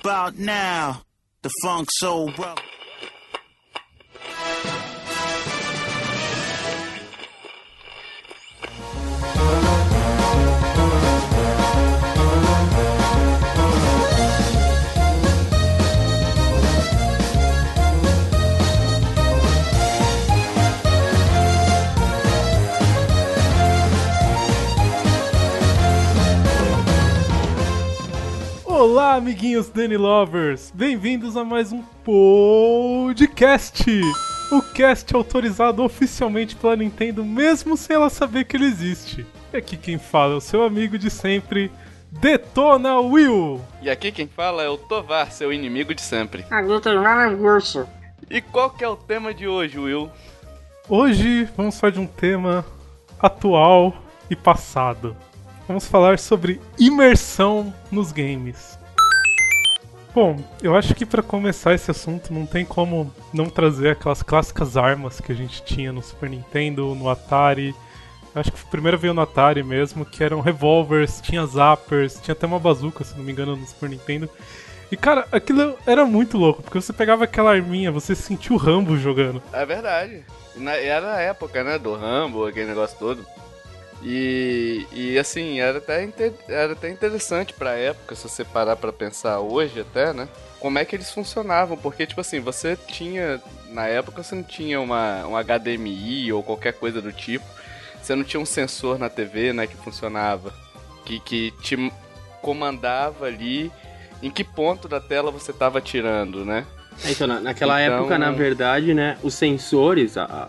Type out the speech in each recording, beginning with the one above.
about now? The Funk Soul Brother. Olá, amiguinhos Danny Lovers! Bem-vindos a mais um podcast! O cast autorizado oficialmente pela Nintendo, mesmo sem ela saber que ele existe. E aqui quem fala é o seu amigo de sempre, Detona Will! E aqui quem fala é o Tovar, seu inimigo de sempre. E qual que é o tema de hoje, Will? Hoje vamos falar de um tema atual e passado. Vamos falar sobre imersão nos games. Bom, eu acho que para começar esse assunto não tem como não trazer aquelas clássicas armas que a gente tinha no Super Nintendo, no Atari. Acho que primeiro veio no Atari mesmo, que eram revólveres, tinha zappers, tinha até uma bazuca, se não me engano, no Super Nintendo. E cara, aquilo era muito louco, porque você pegava aquela arminha, você sentia o Rambo jogando. É verdade. Era a época, né, do Rambo, aquele negócio todo. E, e assim, era até, era até interessante pra época, se você parar pra pensar hoje até, né? Como é que eles funcionavam, porque, tipo assim, você tinha, na época você não tinha uma, um HDMI ou qualquer coisa do tipo, você não tinha um sensor na TV, né, que funcionava, que, que te comandava ali em que ponto da tela você tava tirando, né? É, Então, na- naquela Então- época, na verdade, né, os sensores, a,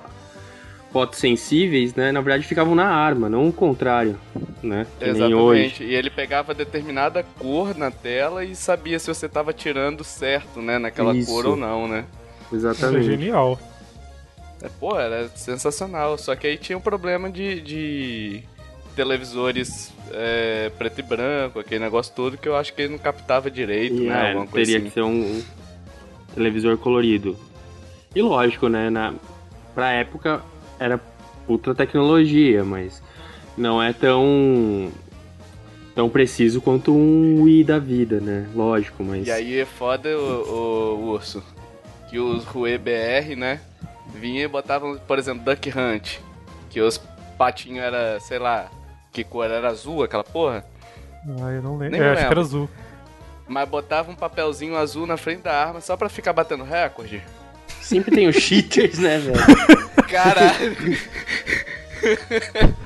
fotossensíveis, né, na verdade ficavam na arma, não o contrário, né, que nem hoje. Exatamente. E ele pegava determinada cor na tela e sabia se você tava tirando certo, né? Naquela Isso. cor ou não, né? Exatamente. genial. É, pô, era sensacional. Só que aí tinha um problema de, de televisores é, preto e branco, aquele negócio todo que eu acho que ele não captava direito, E, né? é, Alguma coisa teria assim. que ser um, um televisor colorido. E lógico, né, na, pra época era puta tecnologia, mas não é tão tão preciso quanto um Wii da vida, né? Lógico, mas E aí é foda o, o urso. Que os Rue BR, né? Vinha e botavam, por exemplo, Duck Hunt. Que os patinhos era, sei lá, que cor era azul, aquela porra. Ah, eu não lembro. Nem É, acho que lembro. era azul. Mas botava um papelzinho azul na frente da arma só pra ficar batendo recorde. Sempre tem os cheaters, né, velho? Caralho!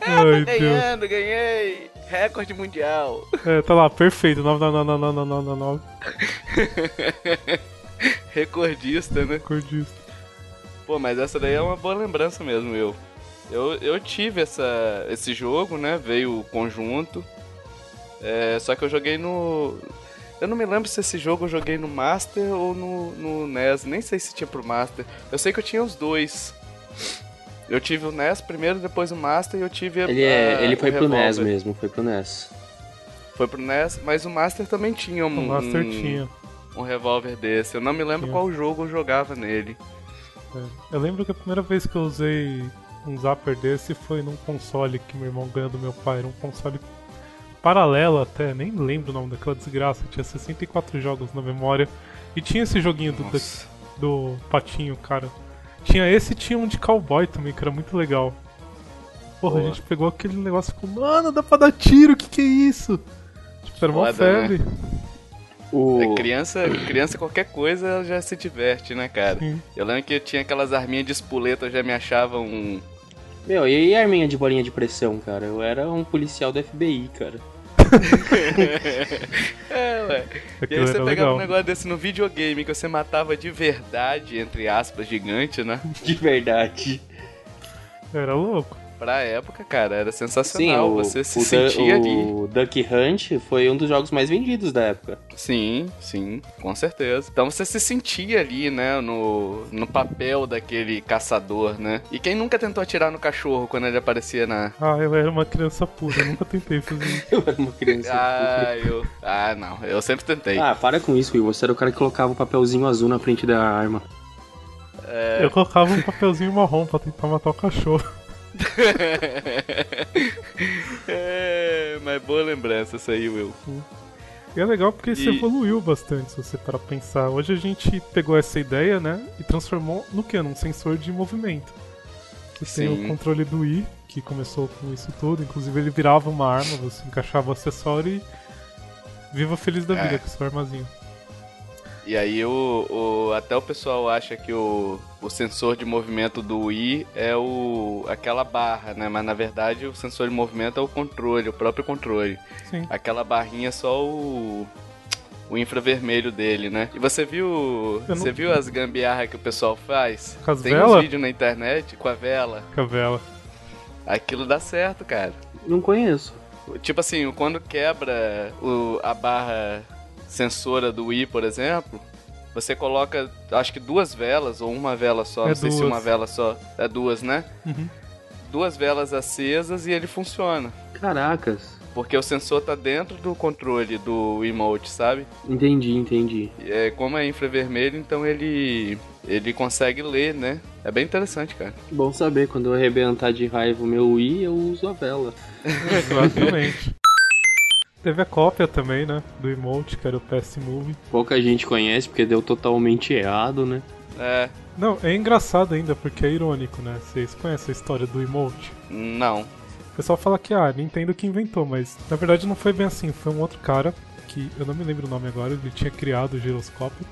Ai, Deus. Ganhando, ganhei! Recorde mundial! É, tá lá, perfeito. 9999999. Recordista, né? Cordista. Pô, mas essa daí é uma boa lembrança mesmo, eu. Eu, eu tive essa, esse jogo, né? Veio o conjunto. É, só que eu joguei no. Eu não me lembro se esse jogo eu joguei no Master ou no, no NES. Nem sei se tinha pro Master. Eu sei que eu tinha os dois. Eu tive o NES primeiro, depois o Master e eu tive a, Ele, é, a- ele o foi pro NES mesmo, foi pro NES. Foi pro NES, mas o Master também tinha um, O Master um, tinha. um revólver desse. Eu não me lembro Tinha. qual jogo eu jogava nele. É. Eu lembro que a primeira vez que eu usei um zapper desse foi num console que meu irmão ganhou do meu pai. Era um console paralelo até, nem lembro o nome daquela desgraça. Tinha 64 jogos na memória. E tinha esse joguinho do, Nossa. do patinho, cara. Tinha esse e tinha um de cowboy também, que era muito legal. Porra, Boa. a gente pegou aquele negócio e ficou, mano, dá pra dar tiro, o que que é isso? Tipo, era uma né? febre. O... É, criança, criança qualquer coisa ela já se diverte, né, cara? Sim. Eu lembro que eu tinha aquelas arminhas de espoleta, eu já me achava um. Meu, e a arminha de bolinha de pressão, cara? Eu era um policial do FBI, cara. É, ué. E Aquilo aí você pegava legal. um negócio desse no videogame que você matava de verdade, entre aspas, gigante, né? De verdade. Era louco. Pra época, cara, era sensacional. você se o, sentia Du- ali. o Duck Hunt foi um dos jogos mais vendidos da época. Sim, sim, com certeza. Então você se sentia ali, né, no, no papel daquele caçador, né? E quem nunca tentou atirar no cachorro quando ele aparecia na. Ah, eu era uma criança pura, eu nunca tentei fazer isso. Eu era uma criança. Ah, eu. Ah, não, eu sempre tentei. Ah, para com isso, Will. Você era o cara que colocava o papelzinho azul na frente da arma. Eu colocava um papelzinho marrom pra tentar matar o cachorro. é, mas boa lembrança essa aí, Will. E é legal porque isso E- evoluiu bastante, se você para pensar. Hoje a gente pegou essa ideia, né, e transformou no que? Num sensor de movimento. Você tem o controle do Wii, que começou com isso tudo. Inclusive ele virava uma arma, você encaixava o acessório e viva feliz da vida É. com seu armazinho. E aí o, o- até o pessoal acha que o, o sensor de movimento do Wii é o aquela barra, né? Mas na verdade o sensor de movimento é o controle, o próprio controle. Sim. Aquela barrinha é só o o infravermelho dele, né? E você viu, não- você viu as gambiarra que o pessoal faz? Com as Tem vela? uns vídeos na internet com a vela. Com a vela. Aquilo dá certo, cara. Não conheço. Tipo assim, quando quebra o, a barra sensora do Wii, por exemplo, você coloca, acho que duas velas, ou uma vela só, É não sei se duas. uma vela só, é duas, né? Uhum. Duas velas acesas e ele funciona. Caracas. Porque o sensor tá dentro do controle do emote, sabe? Entendi, entendi. E É, como é infravermelho, então ele ele consegue ler, né? É bem interessante, cara. Bom saber, quando eu arrebentar de raiva o meu Wii, eu uso a vela. Exatamente. Teve a cópia também, né? Do emote, que era o PS Move. Pouca gente conhece porque deu totalmente errado, né? É, Não, é engraçado ainda porque é irônico, né? Vocês conhecem a história do emote? não. O pessoal fala que, ah, Nintendo que inventou, mas na verdade não foi bem assim. Foi um outro cara, que eu não me lembro o nome agora, ele tinha criado o giroscópio.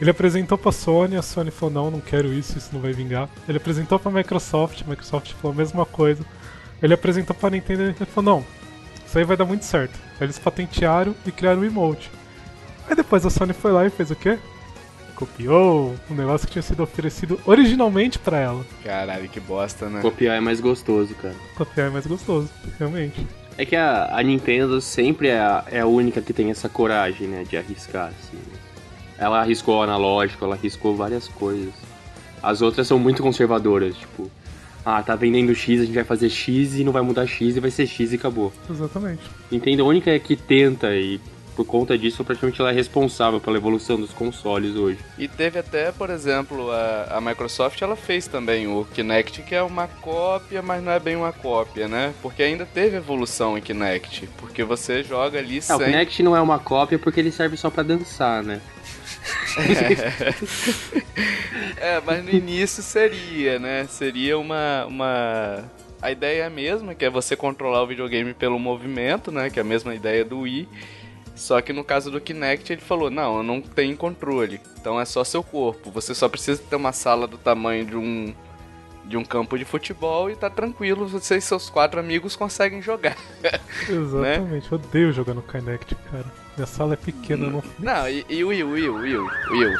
Ele apresentou pra Sony, a Sony falou, não, não quero isso, isso não vai vingar. Ele apresentou pra Microsoft, a Microsoft falou a mesma coisa. Ele apresentou pra Nintendo e falou, não, isso aí vai dar muito certo. Aí eles patentearam e criaram o emote. Aí depois a Sony foi lá e fez o quê? Copiou um negócio que tinha sido oferecido originalmente pra ela. Caralho, que bosta, né? Copiar é mais gostoso, cara. Copiar é mais gostoso, realmente. É que a, a Nintendo sempre é a, é a única que tem essa coragem, né, de arriscar, assim. Ela arriscou o analógico, ela arriscou várias coisas. As outras são muito conservadoras, tipo... Ah, tá vendendo X, a gente vai fazer X e não vai mudar X e vai ser X e acabou. Exatamente. Nintendo é a única que tenta e por conta disso praticamente ela é responsável pela evolução dos consoles hoje. E teve até, por exemplo, a, a Microsoft, ela fez também o Kinect, que é uma cópia, mas não é bem uma cópia, né? Porque ainda teve evolução em Kinect, porque você joga ali o sem... Kinect não é uma cópia porque ele serve só pra dançar, né? É, mas no início seria, né? Seria uma, uma... A ideia é a mesma, que é você controlar o videogame pelo movimento, né? Que é a mesma ideia do Wii. Só que no caso do Kinect ele falou, não, eu não tenho controle. Então é só seu corpo. Você só precisa ter uma sala do tamanho de um de um campo de futebol e tá tranquilo, você e seus quatro amigos conseguem jogar. Exatamente. Eu odeio jogar no Kinect, cara. Minha sala é pequena, não. Não, e, e Will, Will, Will, Will.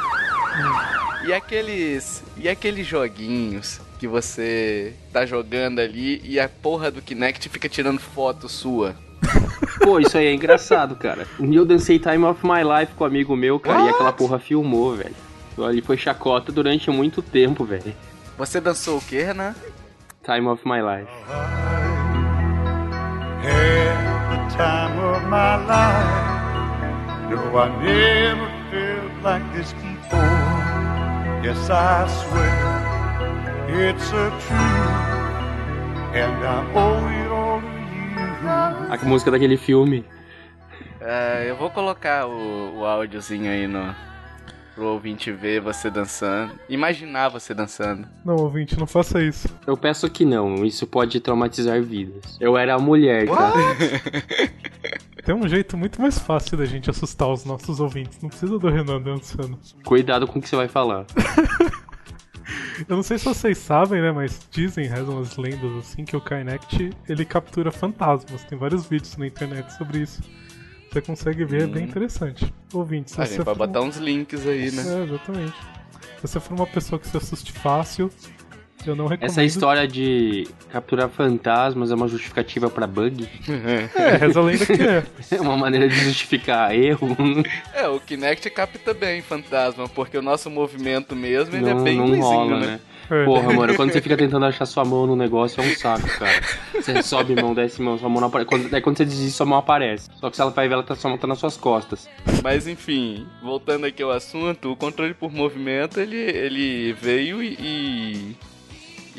E aqueles. E aqueles joguinhos que você tá jogando ali e a porra do Kinect fica tirando foto sua. Pô, isso aí é engraçado, cara. Um dia eu dancei Time of My Life com um amigo meu, cara, e aquela porra filmou, velho. Ali foi chacota durante muito tempo, velho. Você dançou o quê, Renan? Time of My Life. the time of my life. No, I never felt like this before. Yes, I swear it's a truth, and I owe it all to you. A música daquele filme. É, eu vou colocar o, o áudiozinho aí no. Pro ouvinte ver você dançando. Imaginar você dançando. Não, ouvinte, não faça isso. Eu peço que não, isso pode traumatizar vidas. Eu era a mulher, tá? Tem um jeito muito mais fácil da gente assustar os nossos ouvintes. Não precisa do Renan dançando. Cuidado com o que você vai falar. Eu não sei se vocês sabem, né? Mas dizem, rezam as lendas assim, que o Kinect ele captura fantasmas. Tem vários vídeos na internet sobre isso. Você consegue ver, é bem interessante. Ouvintes, se A você gente vai for- botar uns links aí, né? É, exatamente. Se você for uma pessoa que se assuste fácil, eu não recomendo. Essa história de capturar fantasmas é uma justificativa pra bug? É, reza a lenda que é. É uma maneira de justificar erro? É, o Kinect capta bem fantasma, porque o nosso movimento mesmo, ele não é bem não lisinho, rola, né? né? É. Porra, mano, quando você fica tentando achar sua mão no negócio é um saco, cara. Você sobe mão, desce mão, sua mão não aparece. Quando, daí quando você desiste, sua mão aparece. Só que se ela vai ver, ela tá, sua mão tá nas suas costas. Mas enfim, voltando aqui ao assunto, o controle por movimento, ele, ele veio e, e,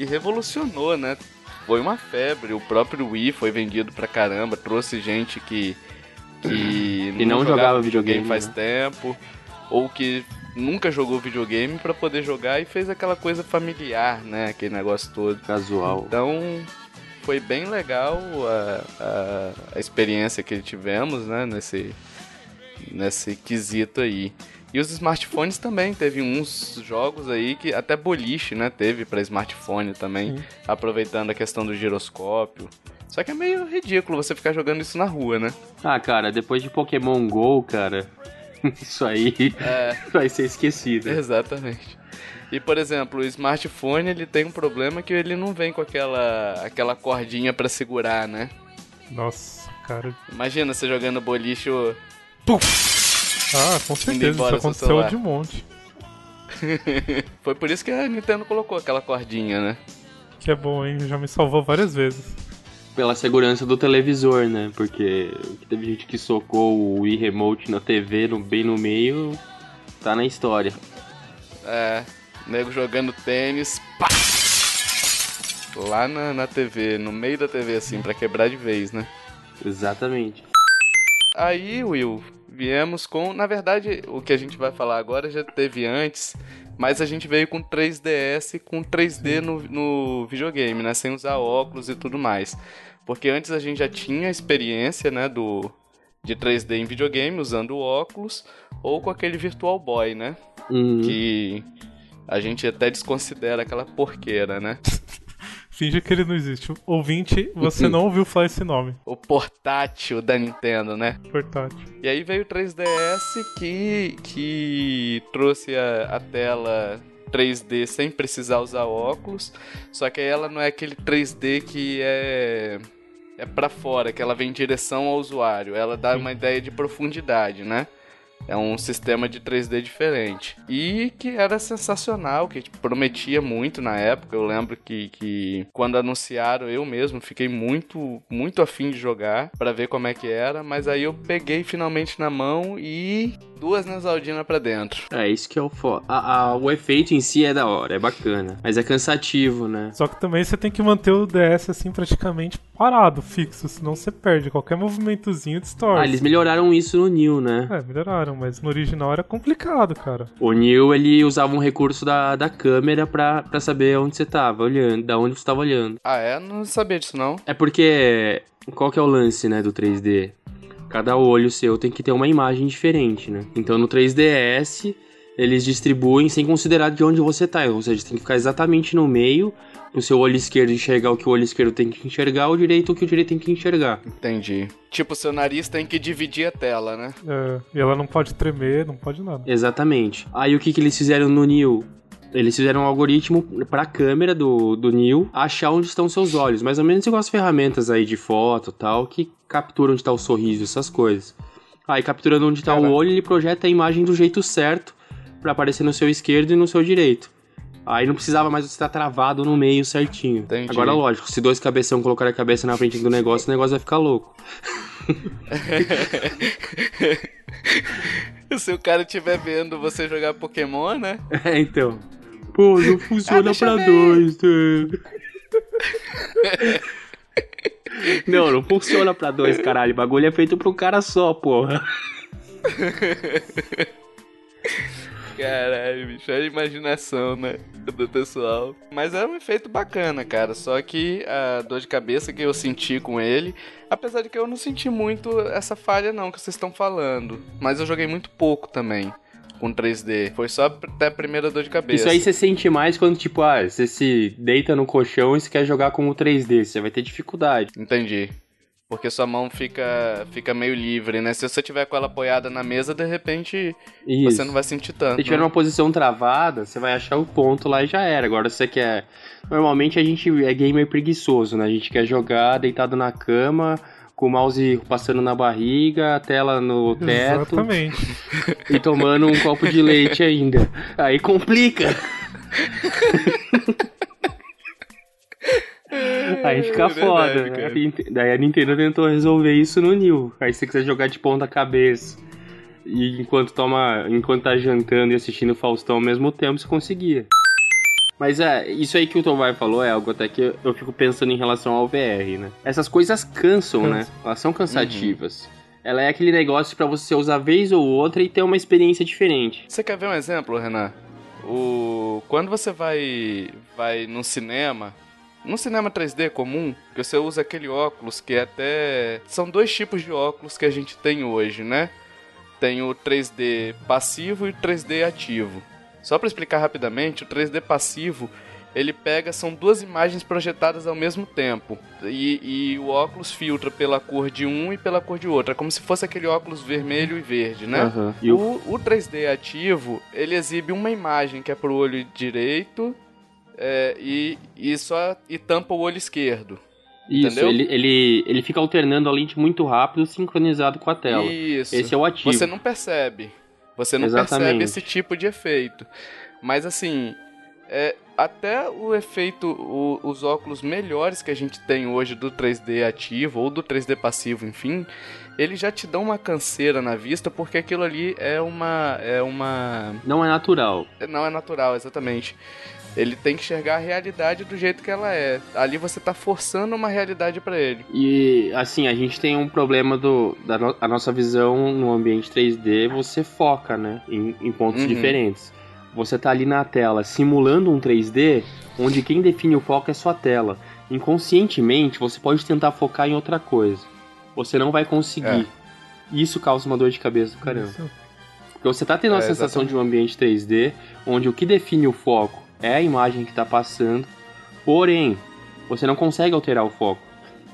e revolucionou, né? Foi uma febre, o próprio Wii foi vendido pra caramba, trouxe gente que, que Que não jogava videogame, faz né? tempo, ou que nunca jogou videogame pra poder jogar e fez aquela coisa familiar, né? Aquele negócio todo. Casual. Então foi bem legal a, a, a experiência que tivemos, né? Nesse, nesse quesito aí. E os smartphones também, teve uns jogos aí que até boliche, né? Teve pra smartphone também, Sim. aproveitando a questão do giroscópio. Só que é meio ridículo você ficar jogando isso na rua, né? Ah, cara, depois de Pokémon GO, cara, isso aí É. vai ser esquecido. Exatamente. E por exemplo, o smartphone ele tem um problema que ele não vem com aquela aquela cordinha pra segurar, né? Nossa, cara. Imagina você jogando boliche, o- Ah, com certeza, isso aconteceu de monte. foi por isso que a Nintendo colocou aquela cordinha, né? Que é bom, hein? Já me salvou várias vezes. Pela segurança do televisor, né? Porque teve gente que socou o Wii Remote na TV, no, bem no meio, tá na história. É, nego jogando tênis, pá! Lá na, na TV, no meio da TV assim, pra quebrar de vez, né? Exatamente. Aí, Will, viemos com. Na verdade, o que a gente vai falar agora já teve antes, mas a gente veio com 3DS com 3D no, no videogame, né? Sem usar óculos e tudo mais. Porque antes a gente já tinha experiência, né? Do, de 3D em videogame, usando óculos, ou com aquele Virtual Boy, né? Uhum. Que a gente até desconsidera aquela porqueira, né? Finge que ele não existe. Ouvinte, você não ouviu falar esse nome. O portátil da Nintendo, né? Portátil. E aí veio o 3DS que, que trouxe a, a tela 3D sem precisar usar óculos. Só que aí ela não é aquele 3D que é é para fora, que ela vem em direção ao usuário. Ela dá uma ideia de profundidade, né? É um sistema de 3D diferente. E que era sensacional, que prometia muito na época. Eu lembro que, que quando anunciaram, eu mesmo fiquei muito, muito afim de jogar para ver como é que era. Mas aí eu peguei finalmente na mão e duas Nesaldinas pra dentro. É, isso que é o foda. A- a- o efeito em si é da hora, é bacana. Mas é cansativo, né? Só que também você tem que manter o DS assim praticamente parado, fixo, senão você perde. Qualquer movimentozinho distorce. Ah, eles melhoraram isso no New, né? É, melhoraram, mas no original era complicado, cara. O New, ele usava um recurso da, da câmera pra, pra saber onde você tava olhando, da onde você tava olhando. Ah, é? Não sabia disso não. É porque, qual que é o lance, né, do 3D? Cada olho seu tem que ter uma imagem diferente, né? Então no 3DS, eles distribuem sem considerar de onde você tá. Ou seja, você tem que ficar exatamente no meio, o seu olho esquerdo enxergar o que o olho esquerdo tem que enxergar, o direito o que o direito tem que enxergar. Entendi. Tipo, seu nariz tem que dividir a tela, né? É, e ela não pode tremer, não pode nada. Exatamente. Aí o que, que eles fizeram no New? Eles fizeram um algoritmo pra câmera do, do New achar onde estão seus olhos. Mais ou menos igual as ferramentas aí de foto e tal, que capturam onde tá o sorriso, essas coisas. Aí capturando onde tá Cara. o olho, ele projeta a imagem do jeito certo pra aparecer no seu esquerdo e no seu direito. Aí não precisava mais você estar travado no meio certinho. Entendi. Agora, lógico, se dois cabeção colocarem a cabeça na frente do negócio, o negócio vai ficar louco. Se o cara estiver vendo você jogar Pokémon, né? É, então. Pô, não funciona deixa pra ver. dois. né? Não, não funciona pra dois, caralho. O bagulho é feito pra um cara só, porra. Caralho, bicho, é a imaginação, né? Do pessoal. Mas era um efeito bacana, cara. Só que a dor de cabeça que eu senti com ele. Apesar de que eu não senti muito essa falha, não, que vocês estão falando. Mas eu joguei muito pouco também. Com 3D. Foi só até a primeira dor de cabeça. Isso aí você sente mais quando, tipo, ah, você se deita no colchão e você quer jogar com o 3D. Você vai ter dificuldade. Entendi. Porque sua mão fica, fica meio livre, né? Se você tiver com ela apoiada na mesa, de repente Isso. você não vai sentir tanto. Se tiver né? numa posição travada, você vai achar o ponto lá e já era. Agora, você quer. Normalmente a gente é gamer preguiçoso, né? A gente quer jogar deitado na cama, com o mouse passando na barriga, a tela no teto Exatamente. e tomando um copo de leite ainda. Aí complica. Aí fica É verdade, foda. né? cara. Daí a Nintendo tentou resolver isso no New. Aí se você quiser jogar de ponta cabeça e enquanto toma, enquanto tá jantando e assistindo Faustão ao mesmo tempo, você conseguia. Mas é, isso aí que o Tomai falou é algo até que eu fico pensando em relação ao VR, né? Essas coisas cansam, né? Elas são cansativas. Ela é aquele negócio pra você usar vez ou outra e ter uma experiência diferente. Você quer ver um exemplo, Renan? O... Quando você vai, vai num cinema, num cinema 3D comum, que você usa aquele óculos que é até. São dois tipos de óculos que a gente tem hoje, né? Tem o 3D passivo e o 3D ativo. Só para explicar rapidamente, o 3D passivo ele pega, são duas imagens projetadas ao mesmo tempo. E, e, o óculos filtra pela cor de um e pela cor de outro. É como se fosse aquele óculos vermelho e verde, né? Uhum. E o, o 3D ativo, ele exibe uma imagem que é pro olho direito é, e, e só e tampa o olho esquerdo. Isso, ele, ele, ele fica alternando a lente muito rápido, sincronizado com a tela. Isso. Esse é o ativo. Você não percebe. Você não Exatamente. percebe esse tipo de efeito. Mas assim, é, até o efeito, o, os óculos melhores que a gente tem hoje do 3D ativo ou do 3D passivo, enfim, eles já te dão uma canseira na vista porque aquilo ali é uma é uma não é natural. Não é natural, exatamente. Ele tem que enxergar a realidade do jeito que ela é. Ali você tá forçando uma realidade para ele. E assim, a gente tem um problema do da no, a nossa visão no ambiente 3D, você foca, né, em, em pontos Uhum. diferentes. Você tá ali na tela simulando um 3D, onde quem define o foco é sua tela. Inconscientemente, você pode tentar focar em outra coisa. Você não vai conseguir. E Isso causa uma dor de cabeça do caramba. Isso. Porque você tá tendo a É, sensação de um ambiente 3D, onde o que define o foco é a imagem que tá passando, porém, você não consegue alterar o foco.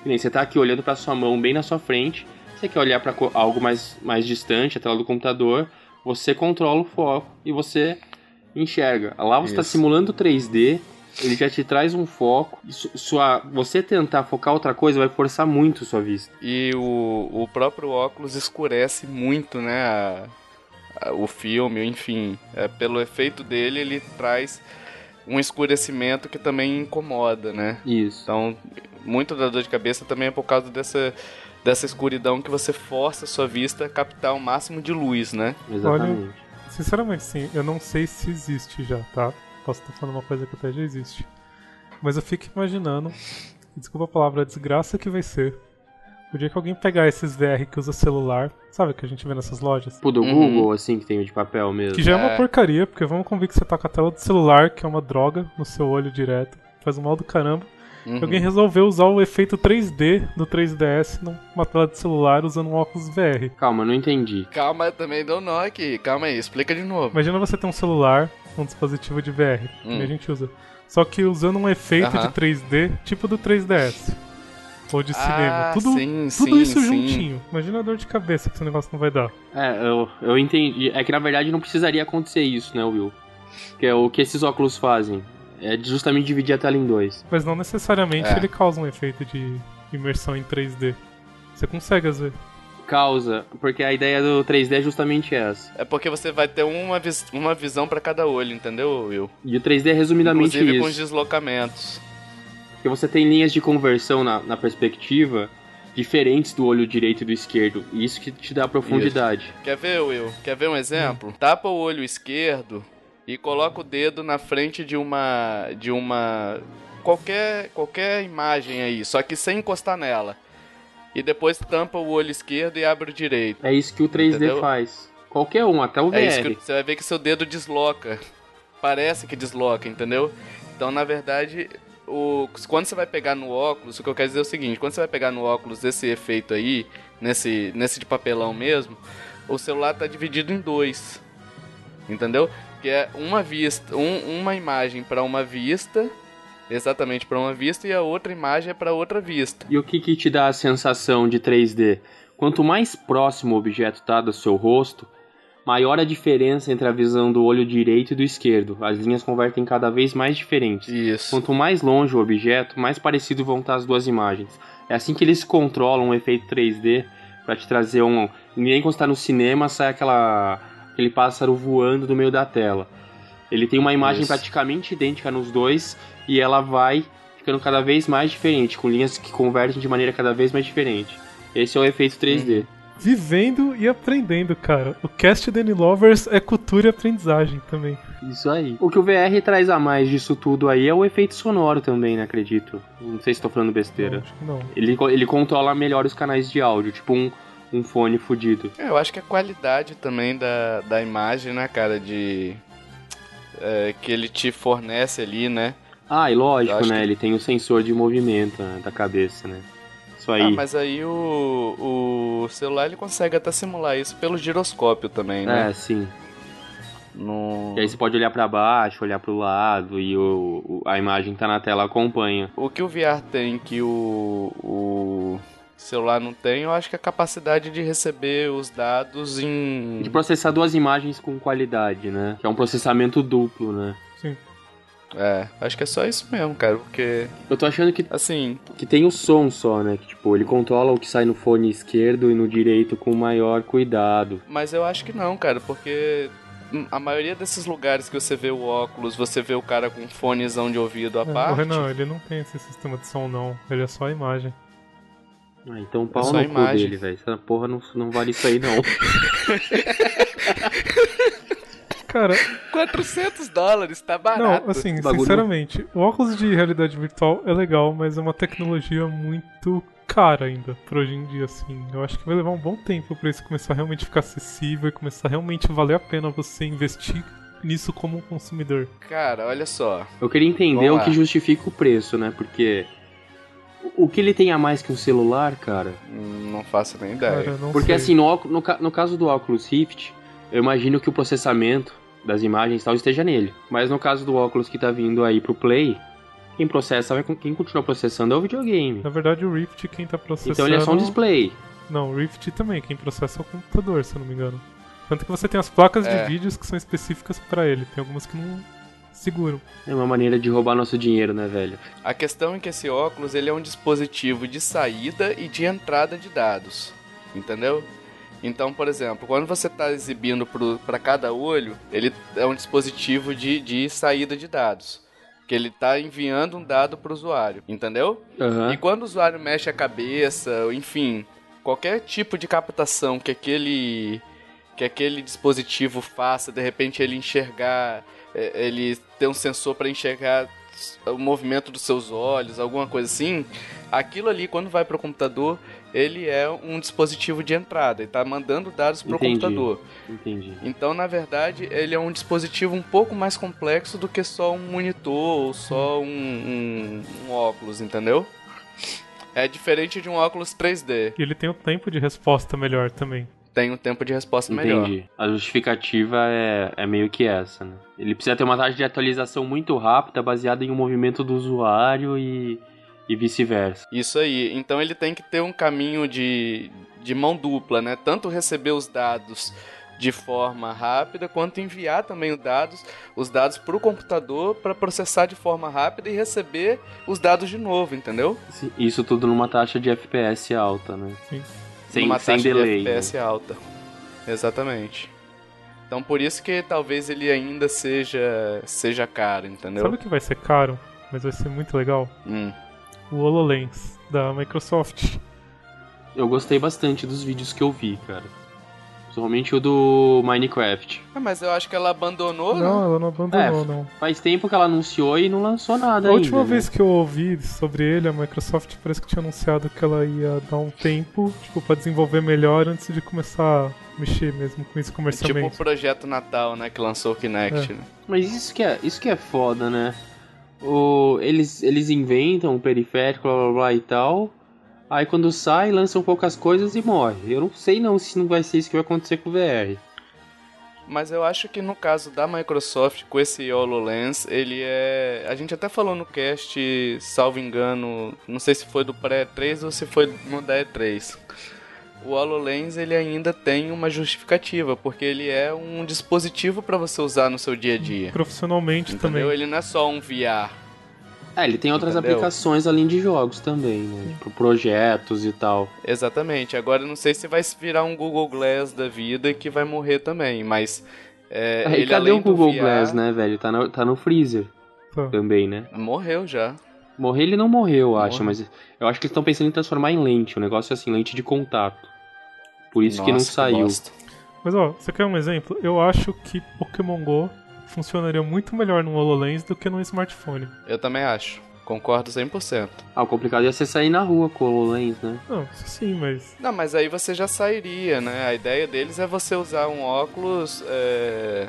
Que nem você tá aqui olhando pra sua mão bem na sua frente, você quer olhar co- algo mais, mais distante, a tela do computador, você controla o foco e você enxerga. Lá você tá Isso. simulando 3D, ele já te traz um foco, su- sua, você tentar focar outra coisa vai forçar muito sua vista. E o, o próprio óculos escurece muito, né? a- a- o filme, enfim. É, pelo efeito dele, ele traz um escurecimento que também incomoda, né? Isso. Então, muito da dor de cabeça também é por causa dessa, dessa escuridão que você força a sua vista a captar o máximo de luz, né? Exatamente. Sinceramente, sim, eu não sei se existe já, tá? Posso estar falando uma coisa que até já existe. Mas eu fico imaginando, desculpa a palavra, a desgraça que vai ser o dia que alguém pegar esses VR que usa celular, sabe o que a gente vê nessas lojas? Tipo do Uhum. Google, assim, que tem o de papel mesmo. Que já é uma É. porcaria, porque vamos convir que você tá com a tela do celular, que é uma droga, no seu olho direto, faz um mal do caramba. Uhum. E Alguém resolveu usar o efeito 3D do 3DS numa tela de celular usando um óculos VR. Calma, não entendi. Calma, também deu nó aqui. Calma aí, explica de novo. Imagina você ter um celular, um dispositivo de VR, que Hum. a gente usa. Só que usando um efeito Aham. de 3D, tipo do 3DS. Ou de cinema. Ah, Tudo, sim, tudo sim, isso sim. juntinho. Imagina a dor de cabeça que esse negócio não vai dar. É, eu, eu entendi. É que na verdade não precisaria acontecer isso, né, Will? Que é o que esses óculos fazem. É justamente dividir a tela em dois. Mas não necessariamente É. ele causa um efeito de imersão em 3D. Você consegue às vezes. Causa, porque a ideia do 3D é justamente essa. É porque você vai ter uma, vis- uma visão pra cada olho, entendeu, Will? E o 3D é resumidamente Inclusive com os isso. deslocamentos. Porque você tem linhas de conversão na, na perspectiva diferentes do olho direito e do esquerdo. E isso que te dá profundidade. Quer ver, Will? Quer ver um exemplo? Tapa o olho esquerdo e coloca o dedo na frente de uma. de uma. qualquer. qualquer imagem aí, só que sem encostar nela. E depois tampa o olho esquerdo e abre o direito. É isso que o 3D Entendeu? faz. Qualquer um, até o VR. É isso que você vai ver que seu dedo desloca. Parece que desloca, entendeu? Então, na verdade, o, quando você vai pegar no óculos, o que eu quero dizer é o seguinte: quando você vai pegar no óculos esse efeito aí, nesse, nesse de papelão mesmo, o celular tá dividido em dois. Entendeu? Que é uma vista, um- uma imagem para uma vista, exatamente para uma vista, e a outra imagem é para outra vista. E o que, que te dá a sensação de 3D? Quanto mais próximo o objeto está do seu rosto, maior a diferença entre a visão do olho direito e do esquerdo. As linhas convertem cada vez mais diferentes. Isso. Quanto mais longe o objeto, mais parecido vão estar as duas imagens. É assim que eles controlam o efeito 3D para te trazer um. Nem quando está no cinema sai aquela aquele pássaro voando no meio da tela. Ele tem uma imagem Isso. praticamente idêntica nos dois e ela vai ficando cada vez mais diferente, com linhas que convergem de maneira cada vez mais diferente. Esse é o efeito 3D. Vivendo e aprendendo, cara. O cast Danny Lovers é cultura e aprendizagem também. Isso aí. O que o VR traz a mais disso tudo aí é o efeito sonoro também, né? Acredito. Não sei se estou falando besteira. Não, acho que não. Ele, ele controla melhor os canais de áudio. Tipo, um, um fone fudido. É, Eu acho que a qualidade também da, da imagem, né, cara, de. É, que ele te fornece ali, né? Ah, e lógico, né? que- Ele tem o sensor de movimento né, da cabeça, né? Isso aí. Ah, mas aí o, o celular ele consegue até simular isso pelo giroscópio também, né? É, sim. No... E aí você pode olhar pra baixo, olhar pro lado e o, o- a imagem tá na tela acompanha. O que o VR tem que o, o celular não tem, eu acho que é a capacidade de receber os dados em. De processar duas imagens com qualidade, né? Que é um processamento duplo, né? Sim. É, acho que é só isso mesmo, cara, porque, Eu tô achando que, assim, que tem o som só, né? Que tipo, ele controla o que sai no fone esquerdo e no direito com maior cuidado. mas eu acho que não, cara, porque a maioria desses lugares que você vê o óculos, você vê o cara com um fonezão de ouvido à É, o parte. Renan, ele não tem esse sistema de som, não. Ele é só a imagem. Ah, então pau só no a cu imagem. dele, velho. Essa porra não, não vale isso aí, não. Cara, 400 dólares, tá não, barato. assim, Bagulho- sinceramente, o óculos de realidade virtual é legal, mas é uma tecnologia muito cara ainda, por hoje em dia, assim. Eu acho que vai levar um bom tempo pra isso começar a realmente ficar acessível e começar a realmente valer a pena você investir nisso como um consumidor. Cara, olha só. Eu queria entender Vamos o lá. que justifica o preço, né? Porque o- que ele tem a mais que um celular, cara? Não faço nem ideia. Cara, Porque sei. assim, no, óculos- no, no caso do Oculus Rift, eu imagino que o processamento das imagens e tal esteja nele. Mas no caso do óculos que tá vindo aí pro Play, quem processa, vai, quem continua processando é o videogame. Na verdade, o Rift, quem tá processando... Então ele é só um display. Não, o Rift também, quem processa é o computador, se eu não me engano. Tanto que você tem as placas É. de vídeos que são específicas pra ele. Tem algumas que não seguram. É uma maneira de roubar nosso dinheiro, né, velho? A questão é que esse óculos ele é um dispositivo de saída e de entrada de dados, entendeu? Então, por exemplo, quando você está exibindo para cada olho, ele é um dispositivo de, de saída de dados, que ele está enviando um dado para o usuário, entendeu? Aham. E quando o usuário mexe a cabeça, enfim, qualquer tipo de captação que aquele que aquele dispositivo faça, de repente ele enxergar, ele ter um sensor para enxergar o movimento dos seus olhos, alguma coisa assim, aquilo ali quando vai para o computador, ele é um dispositivo de entrada, ele está mandando dados para o computador. Entendi. Então, na verdade, ele é um dispositivo um pouco mais complexo do que só um monitor ou só um, um- um óculos, entendeu? É diferente de um óculos 3D. E ele tem o tempo de resposta melhor também. Tem um tempo de resposta melhor. Entendi. A justificativa é, é meio que essa, né? Ele precisa ter uma taxa de atualização muito rápida, baseada em um movimento do usuário e, e vice-versa. Isso aí. Então ele tem que ter um caminho de, de mão dupla, né? Tanto receber os dados de forma rápida, quanto enviar também os dados, os dados para o computador para processar de forma rápida e receber os dados de novo, entendeu? Isso tudo numa taxa de FPS alta, né? Sim. Sem, numa sem taxa delay. de né? FPS alta. Exatamente. Então por isso que talvez ele ainda seja seja caro, entendeu? Sabe o que vai ser caro, mas vai ser muito legal? Hum. O HoloLens da Microsoft. Eu gostei bastante dos vídeos que eu vi, cara. Principalmente o do Minecraft. Ah, mas eu acho que ela abandonou, Não, não? ela não abandonou, É, não. Faz tempo que ela anunciou e não lançou nada A ainda. última né? vez que eu ouvi sobre ele, a Microsoft parece que tinha anunciado que ela ia dar um tempo, tipo, pra desenvolver melhor antes de começar a mexer mesmo com isso Tipo o comercialmente. projeto Natal, né? Que lançou o Kinect. né? Mas isso que é, isso que é foda, né? O, eles, eles inventam um periférico, blá blá blá e tal. Aí quando sai, lançam poucas coisas e morre. Eu não sei não se não vai ser isso que vai acontecer com o VR. Mas eu acho que no caso da Microsoft, com esse HoloLens, ele é. A gente até falou no cast, salvo engano, não sei se foi do pré-3 ou se foi no da E3. O HoloLens ele ainda tem uma justificativa, porque ele é um dispositivo para você usar no seu dia a dia. Profissionalmente Entendeu? também. Ele não é só um VR. É, ele tem outras Entendeu? aplicações além de jogos também, né? Tipo, projetos e tal. Exatamente. Agora eu não sei se vai virar um Google Glass da vida que vai morrer também, mas. É, Aí ele cadê além o Google VR, Glass, né, velho? Tá no, tá no freezer Tá. também, né? Morreu já. Morrer ele não morreu, eu acho, mas eu acho que eles estão pensando em transformar em lente, um negócio assim, lente de contato. Por isso que não Nossa, saiu. bosta. Mas ó, você quer um exemplo? Eu acho que Pokémon GO funcionaria muito melhor no HoloLens do que no smartphone. Eu também acho. Concordo 100%. Ah, o complicado ia ser sair na rua com o HoloLens, né? Não, isso sim, mas. Não, mas aí você já sairia, né? A ideia deles é você usar um óculos, é,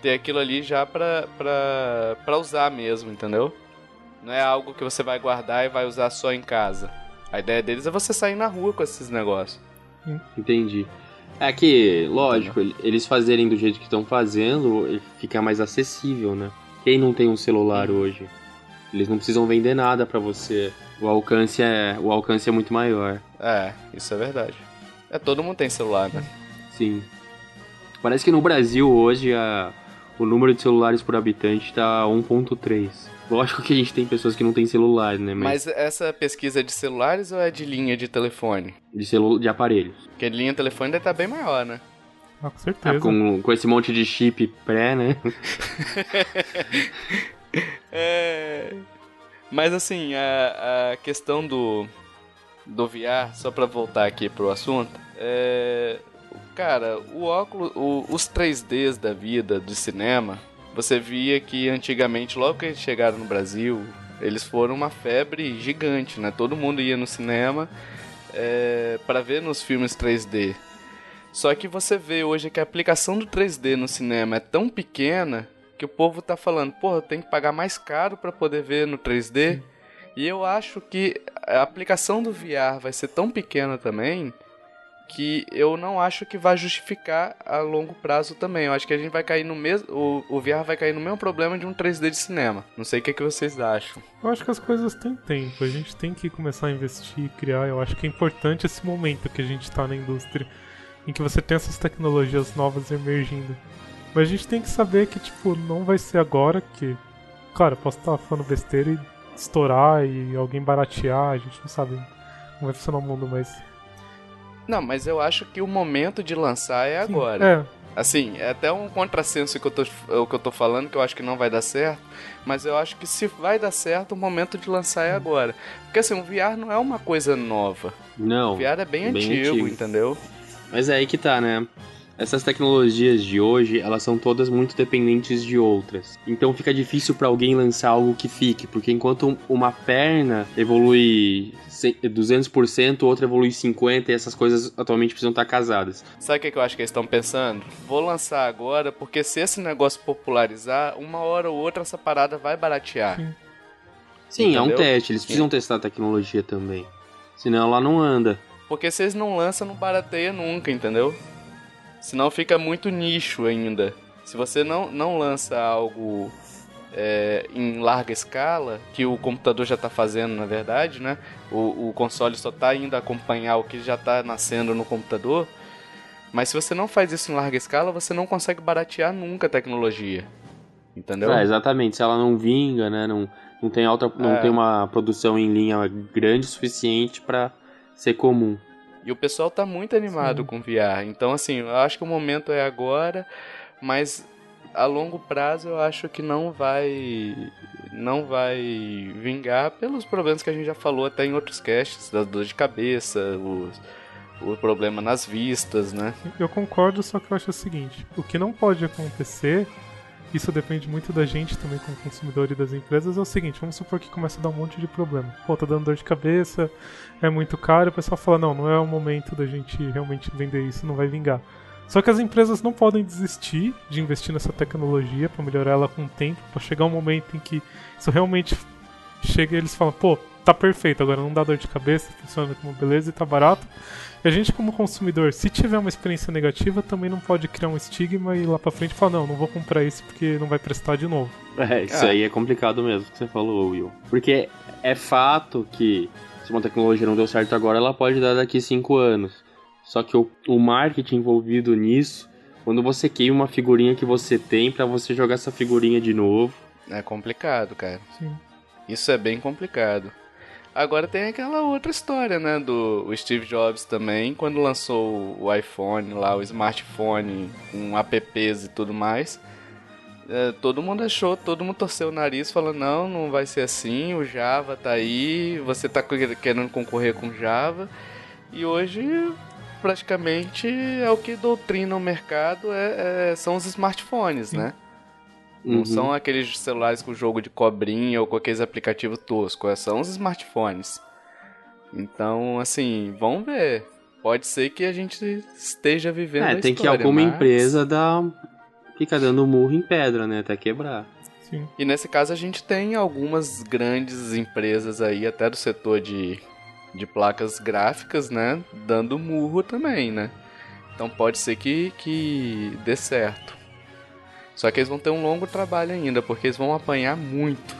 ter aquilo ali já pra, pra, pra usar mesmo, entendeu? Não é algo que você vai guardar e vai usar só em casa. A ideia deles é você sair na rua com esses negócios. Entendi. É que, lógico, eles fazerem do jeito que estão fazendo, fica mais acessível, né? Quem não tem um celular hoje? Eles não precisam vender nada pra você. O alcance é, o alcance é muito maior. É, isso é verdade. É, todo mundo tem celular, né? Sim. Parece que no Brasil hoje a, o número de celulares por habitante tá 1.3. Lógico que a gente tem pessoas que não têm celular, né? Mas essa pesquisa é de celulares ou é de linha de telefone? de, celu de aparelhos. Porque linha de telefone deve estar bem maior, né? Ah, com certeza. Ah, com, com esse monte de chip pré, né? É... Mas assim, a, a questão do, do VR, só pra voltar aqui pro assunto, é... Cara, o óculos, o, os 3Ds da vida do cinema, você via que antigamente, logo que eles chegaram no Brasil, eles foram uma febre gigante, né? Todo mundo ia no cinema é, para ver nos filmes 3D. Só que você vê hoje que a aplicação do 3D no cinema é tão pequena que o povo tá falando, porra, tem que pagar mais caro para poder ver no 3D. E eu acho que a aplicação do VR vai ser tão pequena também que eu não acho que vai justificar a longo prazo também. Eu acho que a gente vai cair no mesmo. O, o VR vai cair no mesmo problema de um 3D de cinema. Não sei o que, é que vocês acham. Eu acho que as coisas têm tempo. A gente tem que começar a investir, criar. Eu acho que é importante esse momento que a gente tá na indústria em que você tem essas tecnologias novas emergindo. Mas a gente tem que saber que, tipo, não vai ser agora que. Claro, posso estar falando besteira e estourar e alguém baratear, a gente não sabe como vai funcionar o mundo, mas. Não, mas eu acho que o momento de lançar é Sim, agora. É, Assim, é até um contrassenso que eu tô, o que eu tô falando, que eu acho que não vai dar certo, mas eu acho que se vai dar certo, o momento de lançar é agora. Porque assim, o VR não é uma coisa nova. Não. O VR é bem, bem antigo, antigo. entendeu? Mas é aí que tá, né? Essas tecnologias de hoje, elas são todas muito dependentes de outras. Então fica difícil pra alguém lançar algo que fique, porque enquanto uma perna evolui 200%, outra evolui 50% e essas coisas atualmente precisam estar casadas. Sabe o que eu acho que eles estão pensando? Vou lançar agora, porque se esse negócio popularizar, uma hora ou outra essa parada vai baratear. Sim. Sim, é um teste, eles precisam testar a tecnologia também. Senão ela não anda. Porque se eles não lançam, não barateia nunca, entendeu? Senão fica muito nicho ainda. Se você não, não lança algo é, em larga escala, que o computador já está fazendo, na verdade, né? O, o console só está indo acompanhar o que já está nascendo no computador. Mas se você não faz isso em larga escala, você não consegue baratear nunca a tecnologia. Entendeu? É, exatamente, se ela não vinga, né? Não, não, tem, alta, não É. tem uma produção em linha grande o suficiente pra ser comum. E o pessoal tá muito animado Sim. com VR. Então, assim, eu acho que o momento é agora, mas a longo prazo eu acho que não vai não vai vingar pelos problemas que a gente já falou até em outros casts, das dores de cabeça, os, o problema nas vistas, né? Eu concordo, só que eu acho o seguinte: o que não pode acontecer, isso depende muito da gente também como consumidor e das empresas, é o seguinte: vamos supor que começa a dar um monte de problema. Pô, tá dando dor de cabeça, é muito caro, o pessoal fala: não, não é o momento da gente realmente vender isso, não vai vingar. Só que as empresas não podem desistir de investir nessa tecnologia para melhorar ela com o tempo, para chegar um momento em que isso realmente chega e eles falam: pô, tá perfeito, agora não dá dor de cabeça, funciona como beleza e tá barato. E a gente, como consumidor, se tiver uma experiência negativa, também não pode criar um estigma e lá pra frente falar: não, não vou comprar isso porque não vai prestar de novo. É, isso Ah. aí é complicado mesmo que você falou, Will. Porque é fato que se uma tecnologia não deu certo agora, ela pode dar daqui cinco anos. Só que o, o marketing envolvido nisso, quando você queima uma figurinha que você tem pra você jogar essa figurinha de novo. É complicado, cara. Sim. Isso é bem complicado. Agora tem aquela outra história, né? Do Steve Jobs também, quando lançou o iPhone lá, o smartphone, com apps e tudo mais. é, todo mundo achou, todo mundo torceu o nariz, falando: não, não vai ser assim, o Java tá aí, você tá que- querendo concorrer com Java. E hoje, praticamente, é o que doutrina o mercado, é, é- são os smartphones, Sim. né? Não Uhum. são aqueles celulares com jogo de cobrinha ou com aqueles aplicativos toscos, é, são os smartphones. Então, assim, vamos ver. Pode ser que a gente esteja vivendo É, a tem que história, alguma mas- empresa dar. Fica dando murro em pedra, né? Até quebrar. Sim. E nesse caso a gente tem algumas grandes empresas aí, até do setor de, de placas gráficas, né? Dando murro também, né? Então pode ser que, que dê certo. Só que eles vão ter um longo trabalho ainda, porque eles vão apanhar muito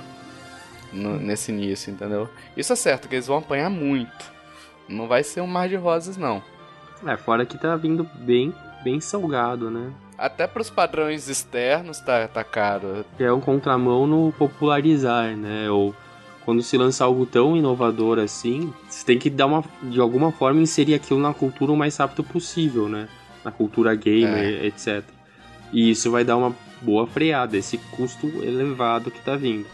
no- nesse início, entendeu? Isso é certo, que eles vão apanhar muito. Não vai ser um mar de rosas, não. É, fora que tá vindo bem, bem salgado, né? Até pros padrões externos tá, tá caro. É um contramão no popularizar, né? Ou quando se lança algo tão inovador assim, você tem que dar uma. de alguma forma inserir aquilo na cultura o mais rápido possível, né? Na cultura gamer, etc. E isso vai dar uma boa freada, esse custo elevado que tá vindo.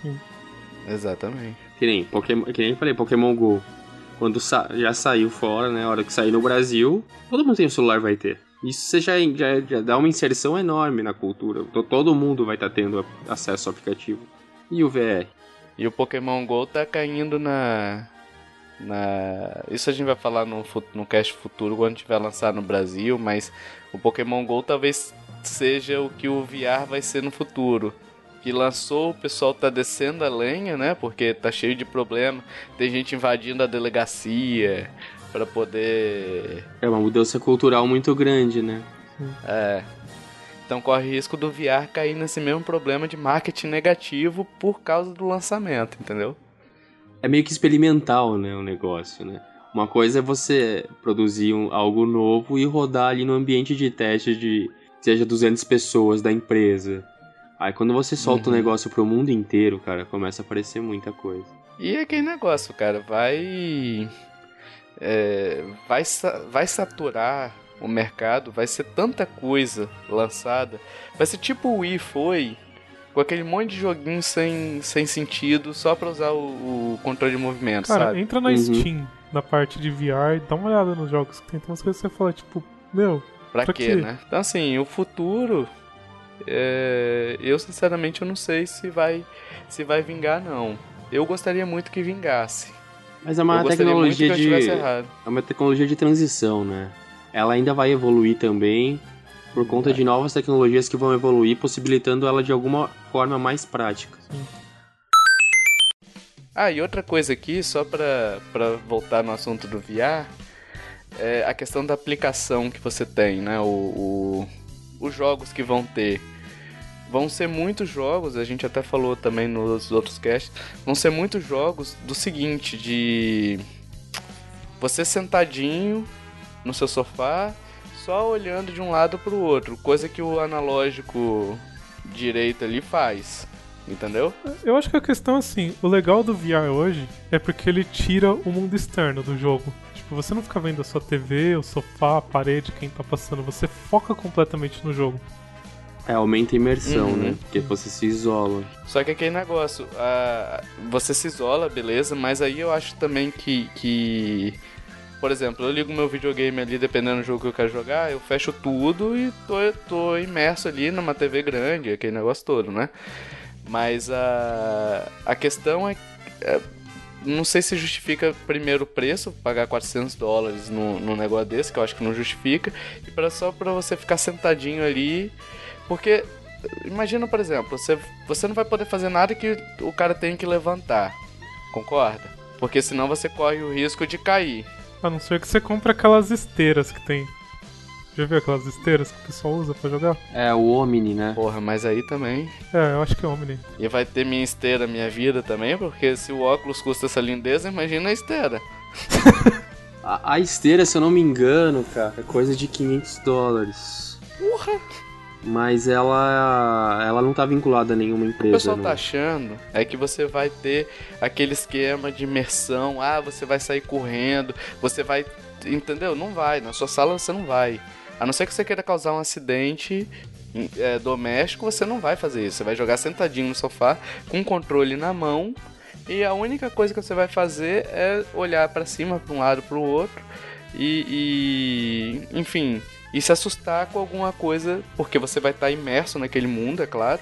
Exatamente. Que nem, Pokémon, que nem eu falei, Pokémon GO. Quando sa- já saiu fora, né? A hora que sair no Brasil, todo mundo tem um celular vai ter. Isso você já, já, já dá uma inserção enorme na cultura. To- Todo mundo vai estar tendo a- acesso ao aplicativo. E o VR? E o Pokémon GO tá caindo na. Na... Isso a gente vai falar no, no cast futuro quando tiver lançado no Brasil, mas o Pokémon GO talvez seja o que o VR vai ser no futuro. Que lançou, o pessoal tá descendo a lenha, né? Porque tá cheio de problema. Tem gente invadindo a delegacia pra poder. É uma mudança cultural muito grande, né? É. Então corre risco do VR cair nesse mesmo problema de marketing negativo por causa do lançamento, entendeu? É meio que experimental, né? O negócio, né? Uma coisa é você produzir um- algo novo e rodar ali no ambiente de teste de seja 200 pessoas da empresa. Aí quando você solta o Uhum. negócio pro mundo inteiro, cara, começa a aparecer muita coisa. E é aquele negócio, cara, vai. é, vai, vai saturar o mercado, vai ser tanta coisa lançada. Vai ser tipo o Wii foi, com aquele monte de joguinho sem, sem sentido, só pra usar o, o controle de movimento, Cara, sabe? entra na Uhum. Steam, na parte de VR, dá uma olhada nos jogos que tem. Tem umas coisas que você fala, tipo, meu, Pra, pra quê, quê? né? Então, assim, o futuro. é, eu, sinceramente, eu não sei se vai, se vai vingar, não. Eu gostaria muito que vingasse. Mas é eu uma gostaria muito que tecnologia eu de é uma tecnologia de transição, né? Ela ainda vai evoluir também por conta de novas tecnologias que vão evoluir, possibilitando ela de alguma forma mais prática. Ah, e outra coisa aqui, só pra voltar no assunto do VR, é a questão da aplicação que você tem, né? O, o- os jogos que vão ter. Vão ser muitos jogos, a gente até falou também nos outros casts, vão ser muitos jogos do seguinte, de você sentadinho no seu sofá, só olhando de um lado pro outro, coisa que o analógico direito ali faz, entendeu? eu acho que a questão é assim, o legal do VR hoje é porque ele tira o mundo externo do jogo. Tipo, você não fica vendo a sua TV, o sofá, a parede, quem tá passando, você foca completamente no jogo. É, aumenta a imersão, Uhum. né? Porque você se isola. Só que aquele negócio, a- você se isola, beleza, mas aí eu acho também que, que. Por exemplo, eu ligo meu videogame ali, dependendo do jogo que eu quero jogar, eu fecho tudo e tô, tô imerso ali numa TV grande, aquele negócio todo, né? Mas a, a questão é, é. Não sei se justifica primeiro o preço, pagar 400 dólares num, num negócio desse, que eu acho que não justifica, e pra, só pra você ficar sentadinho ali. Porque Imagina, por exemplo, você, você não vai poder fazer nada que o cara tem que levantar. Concorda? Porque senão você corre o risco de cair. A não ser que você compre aquelas esteiras que tem. Já viu aquelas esteiras que o pessoal usa pra jogar? É, o Omni, né? Porra, mas aí também. É, eu acho que é Omni. E vai ter minha esteira, minha vida também, porque se o óculos custa essa lindeza, imagina a esteira. A, a esteira, se eu não me engano, cara, é coisa de 500 dólares. Porra! Mas ela ela não tá vinculada a nenhuma O empresa. pessoal não. tá achando é que você vai ter aquele esquema de imersão. Ah, você vai sair correndo, você vai. Entendeu? Não vai. Na sua sala você não vai. A não ser que você queira causar um acidente é, doméstico, você não vai fazer isso. Você vai jogar sentadinho no sofá, com o controle na mão. E a única coisa que você vai fazer é olhar pra cima, pra um lado, pro outro. E, e enfim, e se assustar com alguma coisa, porque você vai estar imerso naquele mundo, é claro.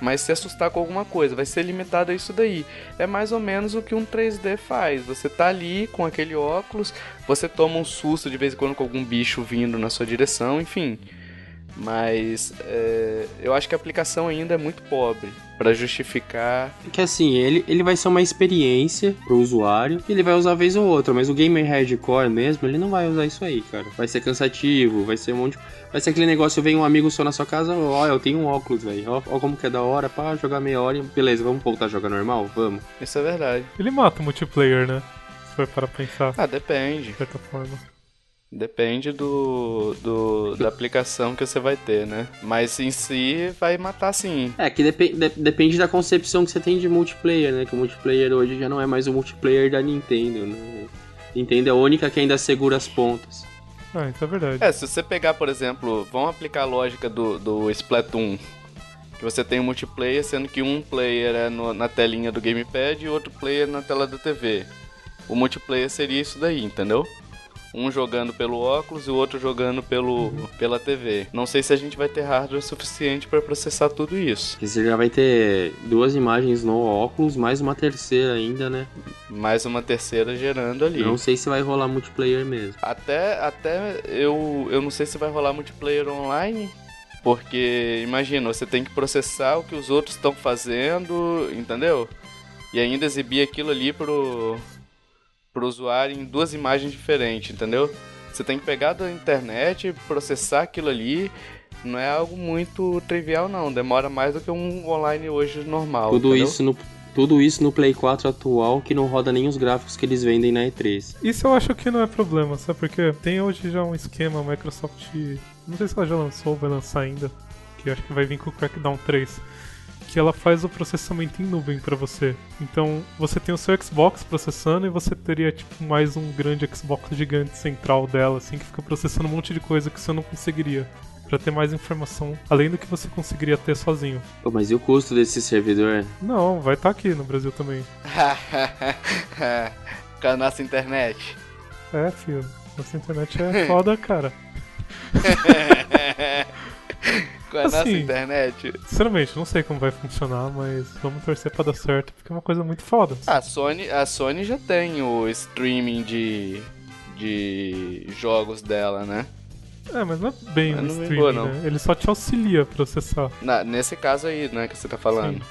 mas se assustar com alguma coisa, vai ser limitado a isso daí. É mais ou menos o que um 3D faz. Você tá ali com aquele óculos, você toma um susto de vez em quando com algum bicho vindo na sua direção, enfim. Mas é, eu acho que a aplicação ainda é muito pobre para justificar. Que assim, ele, ele vai ser uma experiência pro usuário e ele vai usar vez ou outra, mas o gamer hardcore mesmo, ele não vai usar isso aí, cara. Vai ser cansativo, vai ser um monte. Vai ser aquele negócio, vem um amigo só na sua casa, ó, eu tenho um óculos, velho. Ó, ó, como que é da hora, pá, jogar meia hora e beleza, vamos voltar a jogar normal? Vamos. Isso é verdade. Ele mata o multiplayer, né? Se for para pensar, Ah, depende. de certa forma. Depende do, do da aplicação que você vai ter, né? Mas em si vai matar sim. É, que depe- de- depende da concepção que você tem de multiplayer, né? Que o multiplayer hoje já não é mais o multiplayer da Nintendo, né? Nintendo é a única que ainda segura as pontas. Ah, isso é verdade. É, se você pegar, por exemplo, vamos aplicar a lógica do, do Splatoon. Que você tem um multiplayer, sendo que um player é no- na telinha do gamepad e outro player na tela da TV. O multiplayer seria isso daí, entendeu? Um jogando pelo óculos e o outro jogando pelo, pela TV. Não sei se a gente vai ter hardware suficiente para processar tudo isso. Porque você já vai ter duas imagens no óculos, mais uma terceira ainda, né? Mais uma terceira gerando ali. Não sei se vai rolar multiplayer mesmo. Até, até eu, eu não sei se vai rolar multiplayer online, porque imagina, você tem que processar o que os outros estão fazendo, entendeu? E ainda exibir aquilo ali pro, pro usuário em duas imagens diferentes, entendeu? Você tem que pegar da internet, processar aquilo ali. Não é algo muito trivial, não. Demora mais do que um online hoje normal. Tudo entendeu? isso, no, tudo isso no Play 4 atual que não roda nem os gráficos que eles vendem na E3. Isso eu acho que não é problema, sabe? Porque tem hoje já um esquema, a Microsoft. Não sei se ela já lançou ou vai lançar ainda. Que eu acho que vai vir com o Crackdown 3. Que ela faz o processamento em nuvem pra você. Então você tem o seu Xbox processando e você teria tipo mais um grande Xbox gigante central dela, assim, que fica processando um monte de coisa que você não conseguiria. Pra ter mais informação, além do que você conseguiria ter sozinho. Pô, mas e o custo desse servidor? Não, vai estar aqui no Brasil também. Com a nossa internet. É, filho. Nossa internet é foda, cara. Com a nossa Assim. internet. Sinceramente, não sei como vai funcionar, mas vamos torcer pra dar certo, porque é uma coisa muito foda. A Sony, a Sony já tem o streaming de, de jogos dela, né? É, mas não é bem Mas um não streaming, não. né? Ele só te auxilia a processar. Na- nesse caso aí, né, que você tá falando. Sim.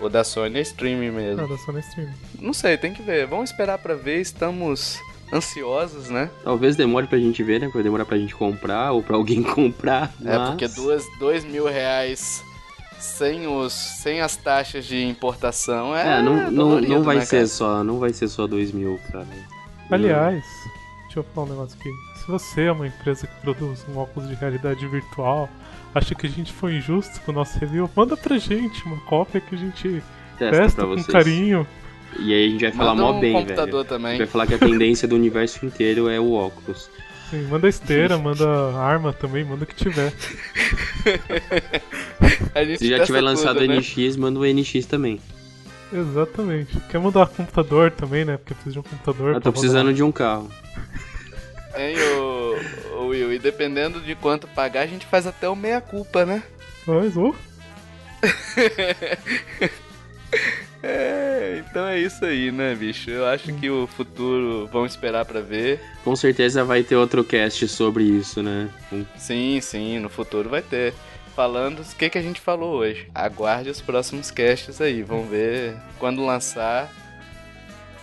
O da Sony é streaming mesmo. Nada, só no streaming. Não sei, tem que ver. Vamos esperar pra ver. Estamos ansiosos, né? Talvez demore pra gente ver, né? Vai demorar pra gente comprar ou pra alguém comprar. É mas- porque duas, dois mil reais sem, os, sem as taxas de importação é. É, não, não, não vai né, ser cara? só, não vai ser só dois mil, cara. Aliás, deixa eu falar um negócio aqui. Se você é uma empresa que produz um óculos de realidade virtual, acha que a gente foi injusto com o nosso review, manda pra gente uma cópia que a gente Testa testa com vocês. carinho. E aí a gente vai falar Manda mó um bem, computador velho. também. Vai falar que a tendência do universo inteiro é o óculos. Sim, manda esteira, manda arma também, manda o que tiver. A gente Se já tiver lançado o né? NX, manda o NX também. Exatamente. Quer mudar computador também, né? Porque precisa de um computador. Eu tô precisando rodar. de um carro. Hein, ô, ô Will, e dependendo de quanto pagar, a gente faz até o meia-culpa, né? Mas, ô, É, então é isso aí, né, bicho? Eu acho que o futuro, vamos esperar pra ver. Com certeza vai ter outro cast sobre isso, né? Sim, sim, no futuro vai ter. Falando o que, que a gente falou hoje. Aguarde os próximos casts aí, vamos ver quando lançar.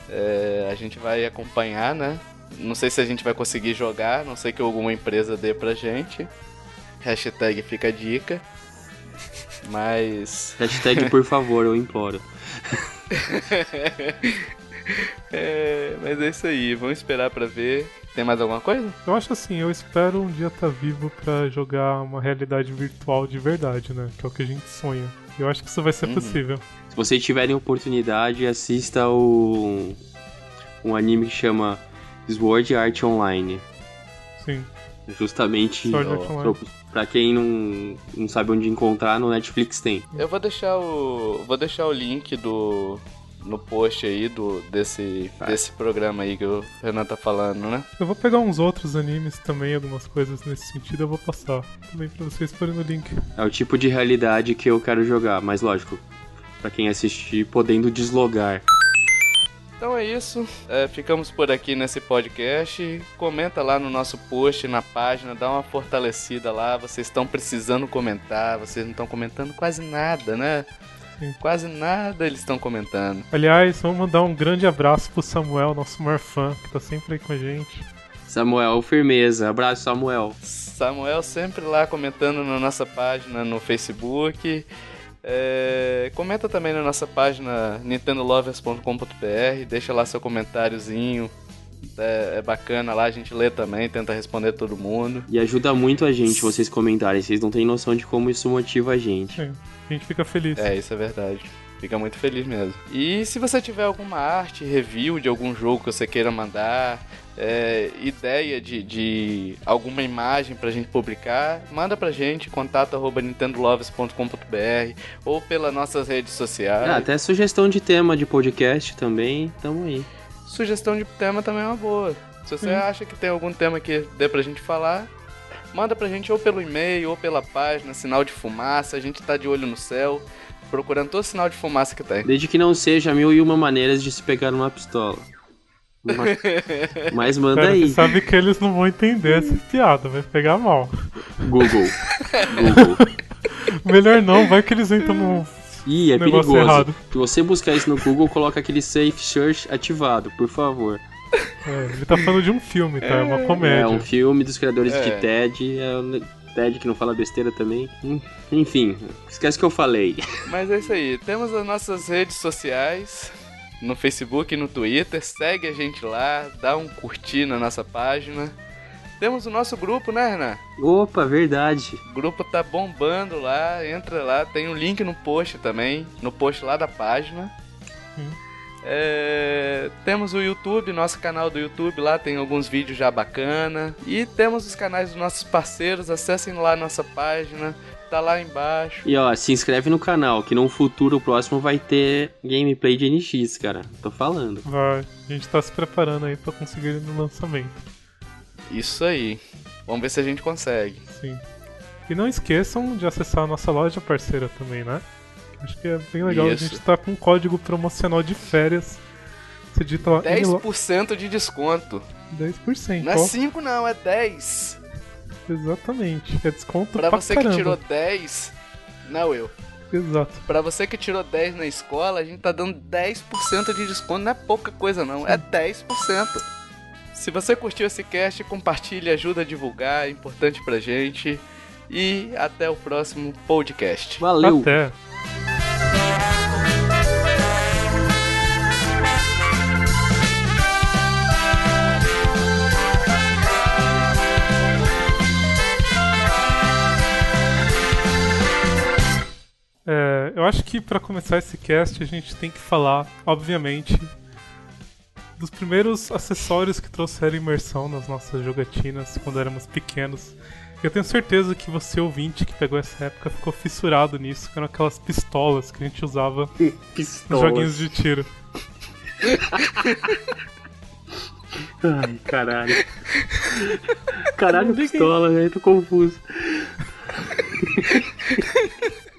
é, a gente vai acompanhar, né? Não sei se a gente vai conseguir jogar, não sei que alguma empresa dê pra gente. Hashtag fica a dica. Mas. Hashtag por favor, eu imploro. É, mas é isso aí, vamos esperar pra ver. Tem mais alguma coisa? eu acho assim, eu espero um dia estar vivo pra jogar uma realidade virtual de verdade, né? Que é o que a gente sonha. Eu acho que isso vai ser Uhum. possível. Se vocês tiverem oportunidade, assista o um anime que chama Sword Art Online. Sim. Justamente Sword Art Online. Pra quem não, não sabe onde encontrar, no Netflix tem. Eu vou deixar o. Vou deixar o link do. no post aí do, desse, desse programa aí que o Renan tá falando, né? Eu vou pegar uns outros animes também, algumas coisas nesse sentido, eu vou passar também pra vocês porem no link. É o tipo de realidade que eu quero jogar, mas lógico, pra quem assistir, podendo deslogar. Então é isso. É, ficamos por aqui nesse podcast. Comenta lá no nosso post, na página, dá uma fortalecida lá. Vocês estão precisando comentar, vocês não estão comentando quase nada, né? Sim. Quase nada eles estão comentando. Aliás, vamos mandar um grande abraço pro Samuel, nosso maior fã, que tá sempre aí com a gente. Samuel, firmeza. Abraço, Samuel. Samuel sempre lá comentando na nossa página no Facebook. É, comenta também na nossa página nintendolovers.com.br, deixa lá seu comentáriozinho. É, é bacana lá, a gente lê também, tenta responder todo mundo. E ajuda muito a gente vocês comentarem. Vocês não têm noção de como isso motiva a gente. Sim, a gente fica feliz. É, isso é verdade. Fica muito feliz mesmo. E se você tiver alguma arte, review de algum jogo que você queira mandar, é, ideia de, de alguma imagem pra gente publicar, manda pra gente, contato arroba nintendolovers.com.br ou pelas nossas redes sociais. Ah, até sugestão de tema de podcast também, tamo aí. Sugestão de tema também é uma boa. Se você acha que tem algum tema que dê pra gente falar, manda pra gente ou pelo e-mail ou pela página, sinal de fumaça, a gente tá de olho no céu, procurando todo sinal de fumaça que tem. Desde que não seja mil e uma maneiras de se pegar numa pistola. Mas, mas manda Cara, aí. você sabe que eles não vão entender essa piada, vai pegar mal. Google. Google. Melhor não, vai que eles entram no. Ih, é Negócio perigoso. errado. Se você buscar isso no Google, coloca aquele Safe Search ativado, por favor. É, ele tá falando de um filme, tá? É uma comédia. É um filme dos criadores É. de Ted. É o Ted que não fala besteira também. Hum, Enfim, esquece que eu falei. Mas é isso aí. Temos as nossas redes sociais no Facebook e no Twitter. Segue a gente lá, dá um curtir na nossa página. Temos o nosso grupo, né, Renan? Opa, verdade. O grupo tá bombando lá, entra lá, tem um link no post também, no post lá da página. Hum. É, temos o YouTube, nosso canal do YouTube, lá tem alguns vídeos já bacana. E temos os canais dos nossos parceiros, acessem lá a nossa página, tá lá embaixo. E ó, se inscreve no canal, que no futuro próximo vai ter gameplay de NX, cara. Tô falando. Vai, a gente tá se preparando aí pra conseguir ele no lançamento. Isso aí. Vamos ver se a gente consegue. Sim. E não esqueçam de acessar a nossa loja parceira também, né? Acho que é bem legal. A Isso. gente tá com um código promocional de férias. Você digita lá em lo- 10% de desconto. 10%. Não é ó. 5 não, é 10. Exatamente. É desconto Pra pra você caramba. que tirou 10, não eu. Exato. Pra você que tirou 10 na escola, a gente tá dando 10% de desconto. Não é pouca coisa não, é 10%. Se você curtiu esse cast, compartilhe, ajuda a divulgar, é importante pra gente. E até o próximo podcast. Valeu! Até. Eu acho que pra começar esse cast a gente tem que falar, obviamente, dos primeiros acessórios que trouxeram imersão nas nossas jogatinas quando éramos pequenos. Eu tenho certeza que você ouvinte que pegou essa época ficou fissurado nisso, que eram aquelas pistolas que a gente usava nos Pistolas. joguinhos de tiro. Ai, caralho. Caralho, pistola, velho. Tô confuso.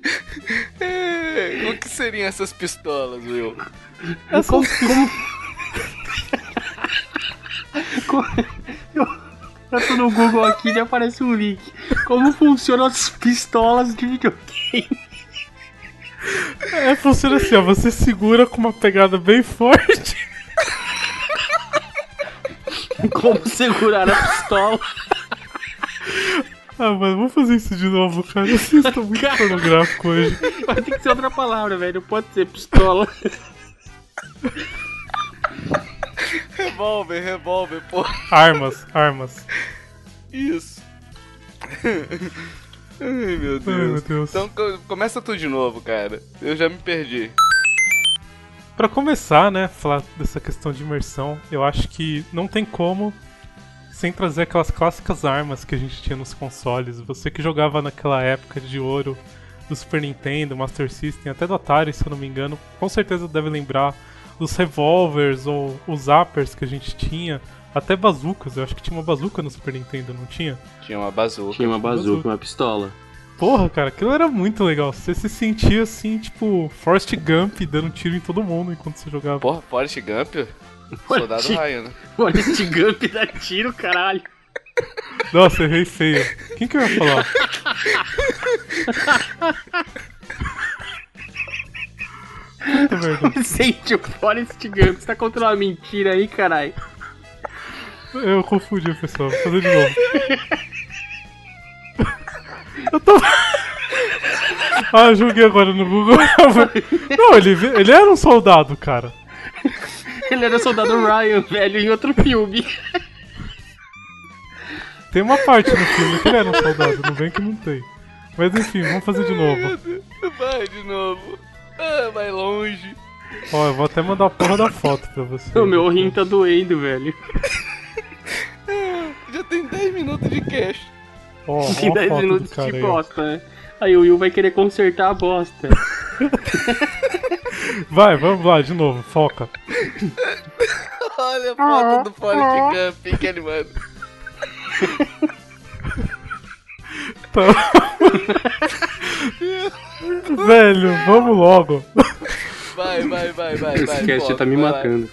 É, o que seriam essas pistolas, Will? Como, como... Co- eu, eu tô no Google aqui e aparece um link. Como funcionam as pistolas de videogame? É, funciona assim, ó, você segura com uma pegada bem forte. Como segurar a pistola? Ah, mano, vamos fazer isso de novo, cara. Vocês estão muito Cara. pornográfico hoje. Vai ter que ser outra palavra, velho. Não pode ser pistola. Revólver, revólver, pô. Armas, armas. Isso. Ai, meu Deus. Ai, meu Deus. Então co- começa tudo de novo, cara. Eu já me perdi. Pra começar, né, falar dessa questão de imersão, eu acho que não tem como sem trazer aquelas clássicas armas que a gente tinha nos consoles. Você que jogava naquela época de ouro do Super Nintendo, Master System, até do Atari, se eu não me engano, com certeza deve lembrar os revólveres ou os zappers que a gente tinha, até bazucas. Eu acho que tinha uma bazuca no Super Nintendo, não tinha? Tinha uma bazuca. Tinha uma Bazuca. bazuca, uma pistola. Porra, cara, aquilo era muito legal. Você se sentia assim, tipo, Forrest Gump dando tiro em todo mundo enquanto você jogava. Porra, Forrest Gump? Soldado Forrest- Ryan, né? Olha esse Gump dá tiro, caralho. Nossa, errei feio. Quem que eu ia falar? Sente o Forrest Gump. Você tá contando uma mentira aí, caralho. Eu confundi, pessoal. Vou fazer de novo. Eu tô. Ah, eu joguei agora no Google. Não, ele, ele era um soldado, cara. Ele era o soldado Ryan, velho, em outro filme. Tem uma parte no filme que ele era um soldado, não vem que não tem. Mas enfim, vamos fazer de novo. Vai de novo. Ah, vai longe. Ó, eu vou até mandar a porra da foto pra você. O meu rim tá doendo, velho. Já tem 10 minutos de cash. Ó, Tem a 10 foto minutos de bosta, né? Aí o Will vai querer consertar a bosta. Vai, vamos lá, de novo, foca. Olha a foto do Forrest Gump que ele manda. Tá. Velho, vamos logo. Vai, vai, vai, vai, vai. Esse cast foca, tá me vai lá. matando.